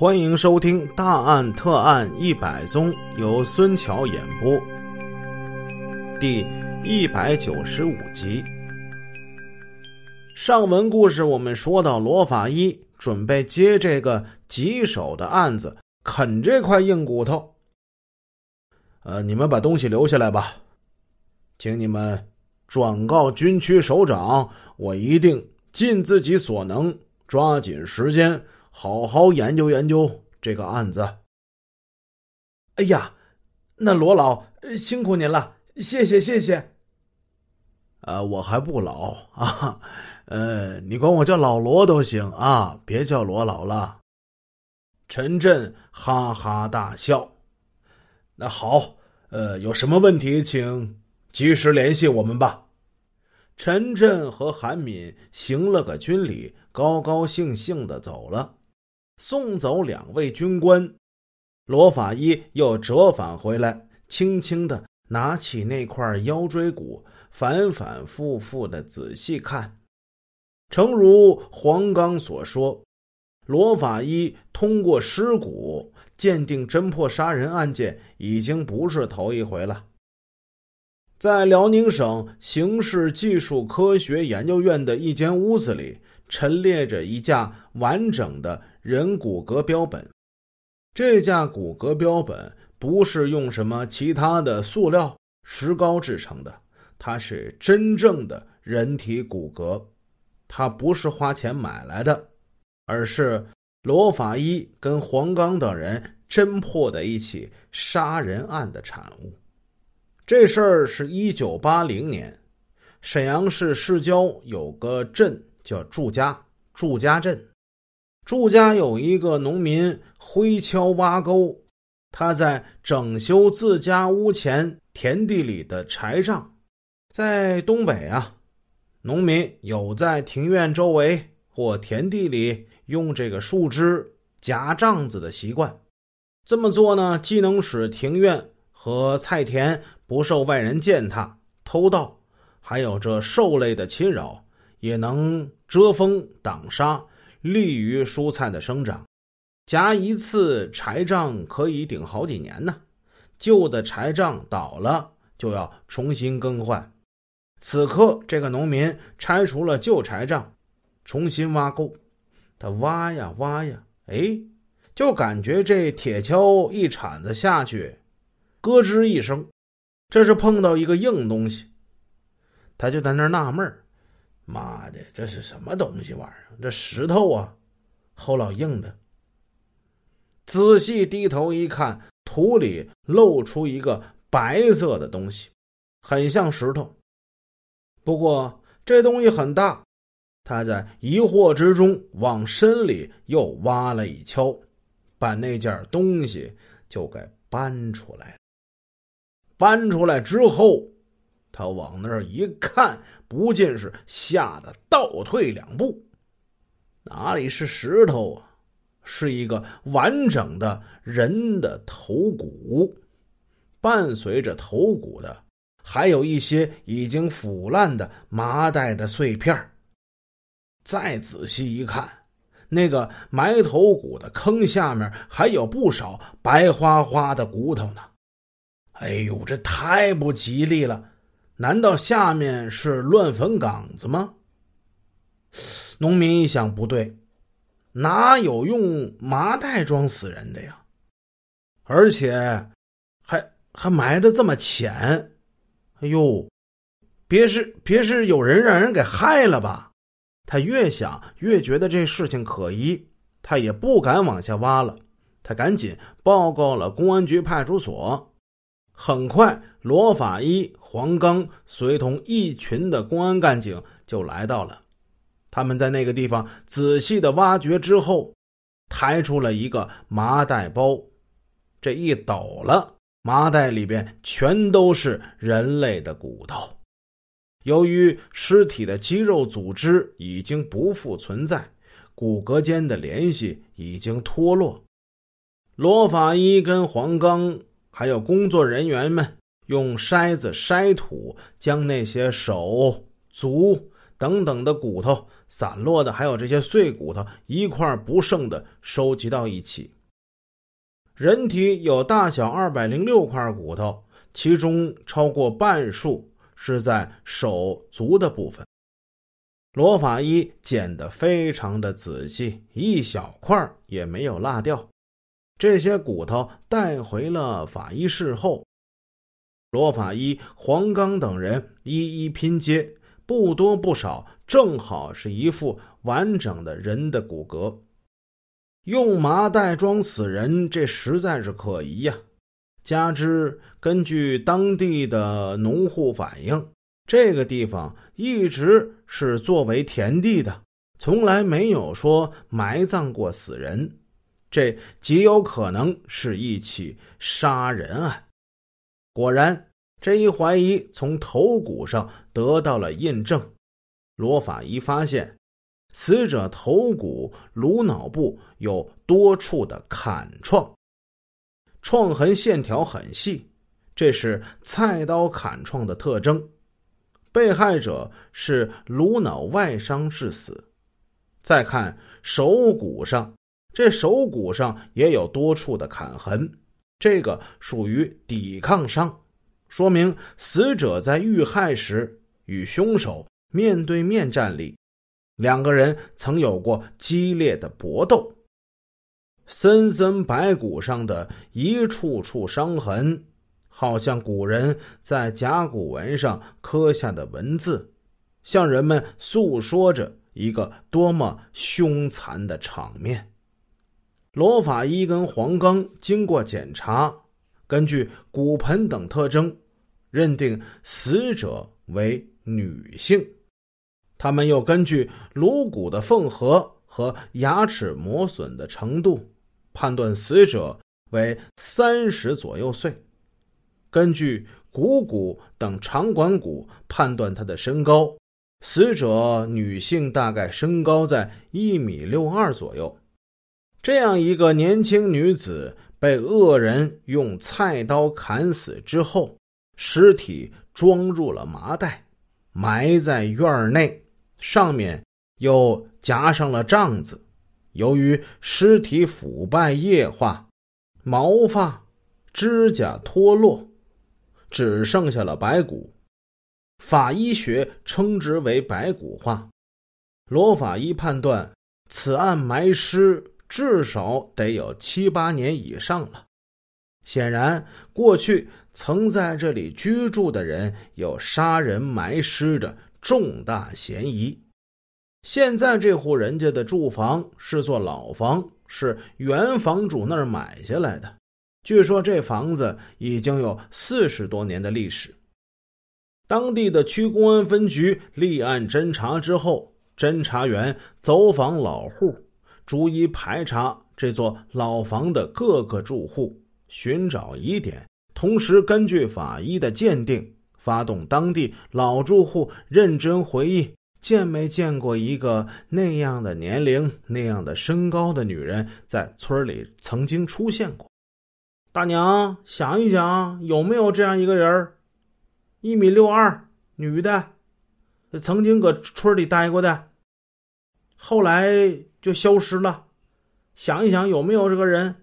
欢迎收听《大案特案一百宗》，由孙桥演播，第一百九十五集。上文故事我们说到，罗法医准备接这个棘手的案子，啃这块硬骨头。呃，你们把东西留下来吧，请你们转告军区首长，我一定尽自己所能，抓紧时间。好好研究研究这个案子。哎呀，那罗老辛苦您了，谢谢谢谢。呃，我还不老啊，呃，你管我叫老罗都行啊，别叫罗老了。陈震哈哈大笑。那好，呃，有什么问题请及时联系我们吧。陈震和韩敏行了个军礼，高高兴兴的走了。送走两位军官，罗法医又折返回来，轻轻的拿起那块腰椎骨，反反复复的仔细看。诚如黄刚所说，罗法医通过尸骨鉴定侦破杀人案件，已经不是头一回了。在辽宁省刑事技术科学研究院的一间屋子里，陈列着一架完整的。人骨骼标本，这架骨骼标本不是用什么其他的塑料、石膏制成的，它是真正的人体骨骼，它不是花钱买来的，而是罗法医跟黄刚等人侦破的一起杀人案的产物。这事儿是一九八零年，沈阳市市郊有个镇叫祝家，祝家镇。祝家有一个农民挥锹挖沟，他在整修自家屋前田地里的柴帐。在东北啊，农民有在庭院周围或田地里用这个树枝夹帐子的习惯。这么做呢，既能使庭院和菜田不受外人践踏、偷盗，还有这兽类的侵扰，也能遮风挡沙。利于蔬菜的生长，夹一次柴杖可以顶好几年呢。旧的柴杖倒了，就要重新更换。此刻，这个农民拆除了旧柴杖，重新挖沟。他挖呀挖呀，哎，就感觉这铁锹一铲子下去，咯吱一声，这是碰到一个硬东西。他就在那纳闷儿。妈的，这是什么东西玩意儿？这石头啊，后老硬的。仔细低头一看，土里露出一个白色的东西，很像石头。不过这东西很大，他在疑惑之中往深里又挖了一锹，把那件东西就给搬出来了。搬出来之后。他往那儿一看，不禁是吓得倒退两步。哪里是石头啊？是一个完整的人的头骨，伴随着头骨的，还有一些已经腐烂的麻袋的碎片。再仔细一看，那个埋头骨的坑下面还有不少白花花的骨头呢。哎呦，这太不吉利了！难道下面是乱坟岗子吗？农民一想，不对，哪有用麻袋装死人的呀？而且还还埋的这么浅，哎呦，别是别是有人让人给害了吧？他越想越觉得这事情可疑，他也不敢往下挖了。他赶紧报告了公安局派出所。很快，罗法医、黄刚随同一群的公安干警就来到了。他们在那个地方仔细的挖掘之后，抬出了一个麻袋包。这一抖了，麻袋里边全都是人类的骨头。由于尸体的肌肉组织已经不复存在，骨骼间的联系已经脱落。罗法医跟黄刚。还有工作人员们用筛子筛土，将那些手、足等等的骨头，散落的还有这些碎骨头，一块不剩的收集到一起。人体有大小二百零六块骨头，其中超过半数是在手足的部分。罗法医捡得非常的仔细，一小块也没有落掉。这些骨头带回了法医室后，罗法医、黄刚等人一一拼接，不多不少，正好是一副完整的人的骨骼。用麻袋装死人，这实在是可疑呀！加之根据当地的农户反映。这个地方一直是作为田地的，从来没有说埋葬过死人，这极有可能是一起杀人案。果然，这一怀疑从头骨上得到了印证。罗法医发现，死者头骨颅脑部有多处的砍创，创痕线条很细，这是菜刀砍创的特征。被害者是颅脑外伤致死。再看手骨上，这手骨上也有多处的砍痕，这个属于抵抗伤，说明死者在遇害时与凶手面对面站立，两个人曾有过激烈的搏斗。森森白骨上的一处处伤痕。好像古人在甲骨文上刻下的文字，向人们诉说着一个多么凶残的场面。罗法医跟黄刚经过检查，根据骨盆等特征，认定死者为女性。他们又根据颅骨的缝合和牙齿磨损的程度，判断死者为三十左右岁。根据股骨等长管骨判断她的身高，死者女性大概身高在一米六二左右。这样一个年轻女子被恶人用菜刀砍死之后，尸体装入了麻袋，埋在院内，上面又夹上了帐子。由于尸体腐败液化，毛发、指甲脱落。只剩下了白骨，法医学称之为白骨化。罗法医判断，此案埋尸至少得有七八年以上了。显然，过去曾在这里居住的人有杀人埋尸的重大嫌疑。现在这户人家的住房是座老房，是原房主那儿买下来的。据说这房子已经有四十多年的历史。当地的区公安分局立案侦查之后，侦查员走访老户，逐一排查这座老房的各个住户，寻找疑点，同时根据法医的鉴定，发动当地老住户认真回忆，见没见过一个那样的年龄、那样的身高的女人在村里曾经出现过。大娘，想一想，有没有这样一个人一米六二，女的，曾经搁村里待过的，后来就消失了。想一想，有没有这个人？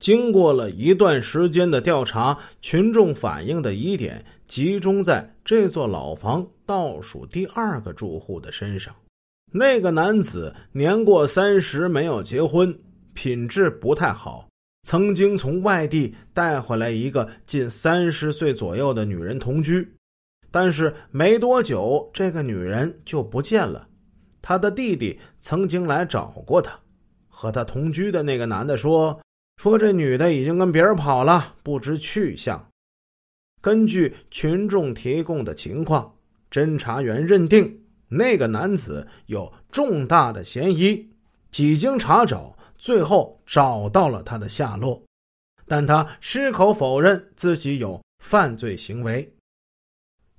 经过了一段时间的调查，群众反映的疑点集中在这座老房倒数第二个住户的身上。那个男子年过三十，没有结婚，品质不太好。曾经从外地带回来一个近三十岁左右的女人同居，但是没多久，这个女人就不见了。他的弟弟曾经来找过他，和他同居的那个男的说：“说这女的已经跟别人跑了，不知去向。”根据群众提供的情况，侦查员认定那个男子有重大的嫌疑，几经查找。最后找到了他的下落，但他矢口否认自己有犯罪行为。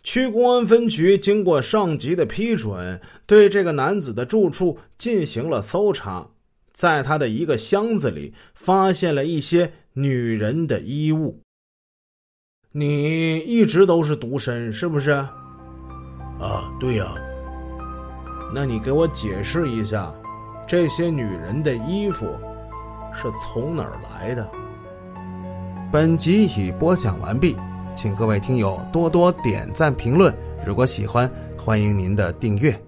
区公安分局经过上级的批准，对这个男子的住处进行了搜查，在他的一个箱子里发现了一些女人的衣物。你一直都是独身，是不是？啊，对呀。那你给我解释一下，这些女人的衣服是从哪儿来的？本集已播讲完毕，请各位听友多多点赞评论。如果喜欢，欢迎您的订阅。